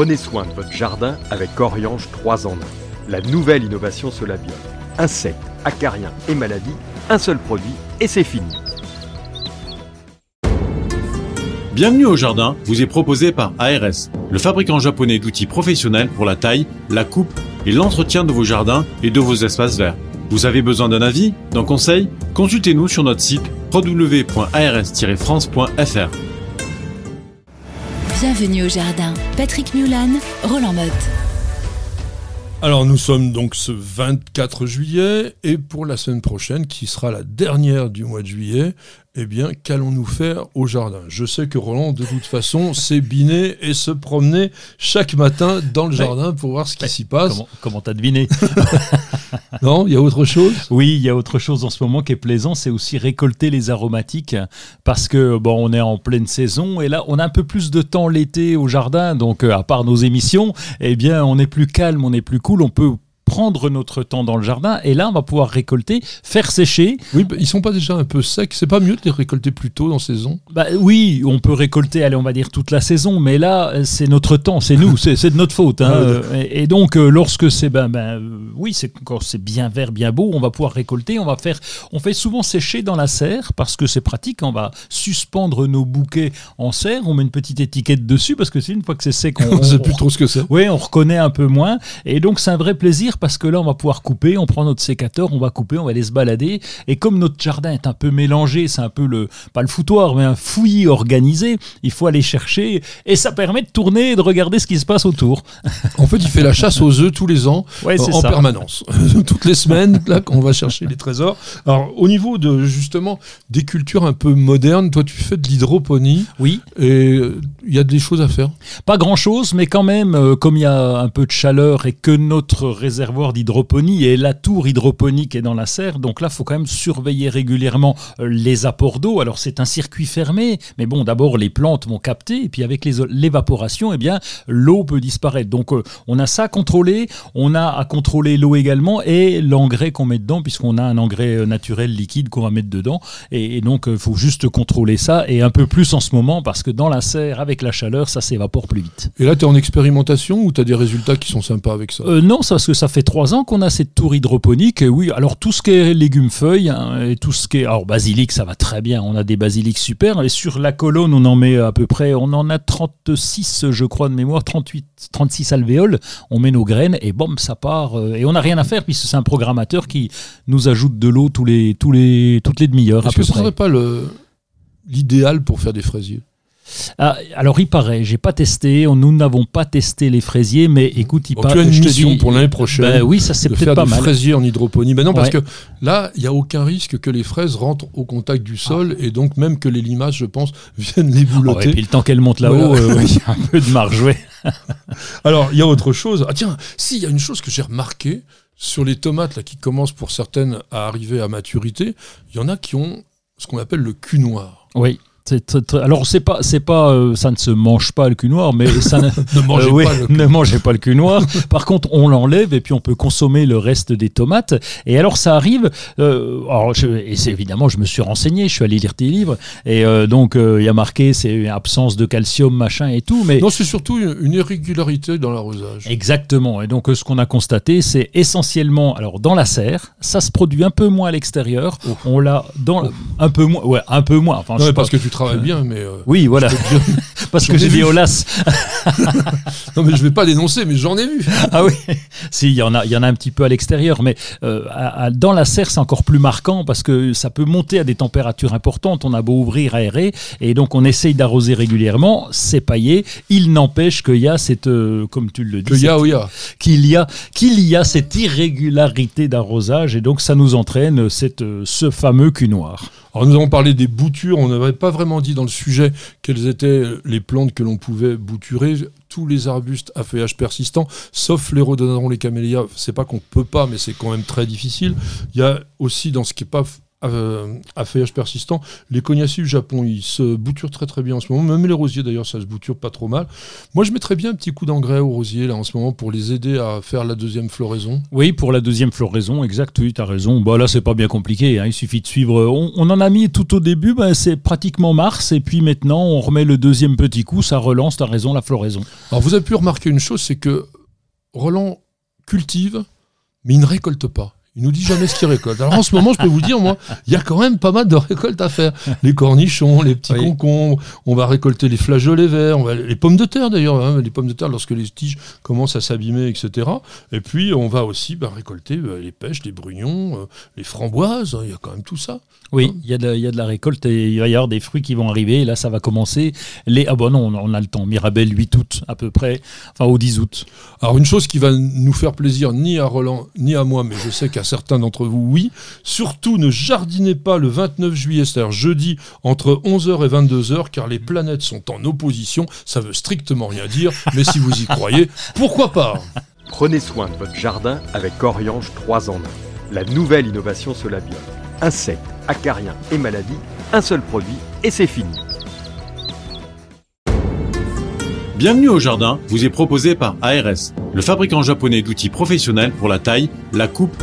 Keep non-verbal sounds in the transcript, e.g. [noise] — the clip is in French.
Prenez soin de votre jardin avec Oriange 3 en 1. La nouvelle innovation Solabiol. Insectes, acariens et maladies, un seul produit et c'est fini. Bienvenue au jardin vous est proposé par ARS, le fabricant japonais d'outils professionnels pour la taille, la coupe et l'entretien de vos jardins et de vos espaces verts. Vous avez besoin d'un avis, d'un conseil? Consultez-nous sur notre site www.ars-france.fr. Bienvenue au jardin. Patrick Mulan, Roland Motte. Alors nous sommes donc ce 24 juillet et pour la semaine prochaine, qui sera la dernière du mois de juillet, eh bien, qu'allons-nous faire au jardin? Je sais que Roland, de toute façon, [laughs] s'est biné et se promener chaque matin dans le jardin pour voir ce qui s'y passe. Comment, comment t'as deviné? [laughs] Non, il y a autre chose? Oui, il y a autre chose en ce moment qui est plaisant, c'est aussi récolter les aromatiques parce que bon, on est en pleine saison et là, on a un peu plus de temps l'été au jardin, donc euh, à part nos émissions, eh bien, on est plus calme, on est plus cool, on peut prendre notre temps dans le jardin. Et là on va pouvoir récolter, faire sécher. Oui, bah, ils sont pas déjà un peu secs, c'est pas mieux de les récolter plus tôt dans saison? Bah, Oui, on peut récolter, allez on va dire toute la saison, mais là c'est notre temps, c'est nous, c'est de notre faute. Hein. [laughs] Ah et, et, donc euh, lorsque c'est ben, ben euh, oui, c'est quand c'est bien vert, bien beau, on va pouvoir récolter, on va faire, on fait souvent sécher dans la serre parce que c'est pratique, on va suspendre nos bouquets en serre, on met une petite étiquette dessus parce que c'est une fois que c'est sec, on [laughs] ne sait plus trop ce que c'est. Oui, on reconnaît un peu moins. Et donc c'est un vrai plaisir parce que là, on va pouvoir couper, on prend notre sécateur, on va couper, on va aller se balader. Et comme notre jardin est un peu mélangé, c'est un peu le, pas le foutoir, mais un fouillis organisé, il faut aller chercher. Et ça permet de tourner et de regarder ce qui se passe autour. En fait, il fait la chasse aux œufs tous les ans, [laughs] Ouais, en ça. permanence. [laughs] Toutes les semaines, là, on va chercher les trésors. Alors, au niveau de, justement, des cultures un peu modernes, toi, tu fais de l'hydroponie. Oui. Et euh, il y a des choses à faire. Pas grand chose, mais quand même, euh, comme il y a un peu de chaleur et que notre réservoir d'hydroponie et la tour hydroponique est dans la serre, donc là, il faut quand même surveiller régulièrement euh, les apports d'eau. Alors, c'est un circuit fermé, mais bon, d'abord, les plantes vont capter, et puis avec l'évaporation, eh bien, l'eau peut disparaître. Donc, euh, on a ça à contrôler, on a à contrôler l'eau également et l'engrais qu'on met dedans, puisqu'on a un engrais naturel liquide qu'on va mettre dedans. Et donc, il faut juste contrôler ça, et un peu plus en ce moment, parce que dans la serre, avec la chaleur, ça s'évapore plus vite. Et là, tu es en expérimentation ou tu as des résultats qui sont sympas avec ça? Euh, non, parce que ça fait trois ans qu'on a cette tour hydroponique. Et oui, alors tout ce qui est légumes feuilles hein, et tout ce qui est alors basilic, ça va très bien. On a des basilics super. Et sur la colonne, on en met à peu près, on en a 36, je crois de mémoire, 38, 36 alvéoles. On met nos graines et bam, ça part. euh, Et on n'a rien à faire puisque c'est un programmateur qui nous ajoute de l'eau tous les, tous les, toutes les demi-heures Est-ce que ce près. serait pas l'idéal pour faire des fraisiers? Ah, alors il paraît, j'ai pas testé, on- nous n'avons pas testé les fraisiers, mais écoute, il Bon, paraît. Tu as une mission dis- pour l'année prochaine Ben oui, ça c'est peut-être pas des mal. fraisiers en hydroponie. Ben non, parce que là, il n'y a aucun risque que les fraises rentrent au contact du sol et donc même que les limaces, je pense, [laughs] viennent les Oh, et boulotter. puis le temps qu'elle monte là-haut, Voilà. euh, il y a un [laughs] peu de marge, ouais. [laughs] Alors, il y a autre chose. Ah tiens, si, il y a une chose que j'ai remarqué sur les tomates là, qui commencent pour certaines à arriver à maturité, il y en a qui ont ce qu'on appelle le cul noir. Oui. Très- Alors c'est pas, c'est pas, euh, ça ne se mange pas le cul noir, mais ça [laughs] ne, Ne mangez Euh, oui, pas le cul ne mangez pas le cul noir. [laughs] Par contre, on l'enlève et puis on peut consommer le reste des tomates. Et alors ça arrive. euh, alors je- et c'est évidemment, je me suis renseigné, je suis allé lire tes livres et donc il y a marqué c'est une absence de calcium, machin et tout, mais Non, c'est surtout une, irrégularité dans l'arrosage. Exactement. Et donc, ce qu'on a constaté, c'est essentiellement, alors dans la serre, ça se produit un peu moins à l'extérieur. Oh. On l'a dans un peu moins, ouais, un peu moins. Enfin, je Non, sais parce pas. que tu travailles bien, mais euh, Oui, voilà. [laughs] parce que ai j'ai vu. dit Olas. [laughs] non, mais je vais pas dénoncer, mais j'en ai vu. [laughs] ah oui. si, il y en a, y en a un petit peu à l'extérieur, mais euh, à- à- dans la serre, c'est encore plus marquant parce que ça peut monter à des températures importantes. On a beau ouvrir, aérer, et donc on essaye d'arroser régulièrement. C'est paillé. Il n'empêche qu'il y a cette, euh, comme tu le dis, Que ya, cette- oui, ya. qu'il y a qu'il y a cette irrégularité d'arrosage et donc ça nous entraîne cette, euh, ce fameux cul noir. Alors nous avons parlé des boutures, on n'avait pas vraiment dit dans le sujet quelles étaient les plantes que l'on pouvait bouturer. Tous les arbustes à feuillage persistant, sauf les rhododendrons, les camélias, c'est pas qu'on peut pas, mais c'est quand même très difficile. Il y a aussi dans ce qui est pas euh, à feuillage persistant. Les cognacés du Japon, ils se bouturent très très bien en ce moment. Même les rosiers d'ailleurs, ça se bouture pas trop mal. Moi, je mettrais bien un petit coup d'engrais aux rosiers là en ce moment pour les aider à faire la deuxième floraison. Oui, pour la deuxième floraison, exact, oui, tu as raison. Bah, là, c'est pas bien compliqué, hein. il suffit de suivre. On, en a mis tout au début, bah, c'est pratiquement mars, et puis maintenant, on remet le deuxième petit coup, ça relance, tu as raison, la floraison. Alors, vous avez pu remarquer une chose, c'est que Roland cultive, mais il ne récolte pas. Il nous dit jamais ce qu'il récolte. Alors en ce moment, je peux vous dire, moi, il y a quand même pas mal de récoltes à faire. Les cornichons, les petits concombres, on va récolter les flageolets verts, on va, les pommes de terre d'ailleurs, hein, les pommes de terre lorsque les tiges commencent à s'abîmer, etc. Et puis on va aussi bah, récolter euh, les pêches, les brugnons, euh, les framboises, hein, il y a quand même tout ça. Oui, hein il y, y, a de la récolte et il va y avoir des fruits qui vont arriver. Et là, ça va commencer. Les... Ah bon, non, on a le temps. Mirabelle, 8 août à peu près, enfin au 10 août. Alors une chose qui va nous faire plaisir ni à Roland ni à moi, mais je sais qu'à certains d'entre vous, oui. Surtout, ne jardinez pas le 29 juillet, c'est-à-dire jeudi, entre 11h et 22h, car les planètes sont en opposition. Ça veut strictement rien dire, mais si vous y croyez, pourquoi pas? Prenez soin de votre jardin avec Oriange 3 en 1. La nouvelle innovation Solabiol. Insectes, acariens et maladies, un seul produit et c'est fini. Bienvenue au jardin vous est proposé par ARS, le fabricant japonais d'outils professionnels pour la taille, la coupe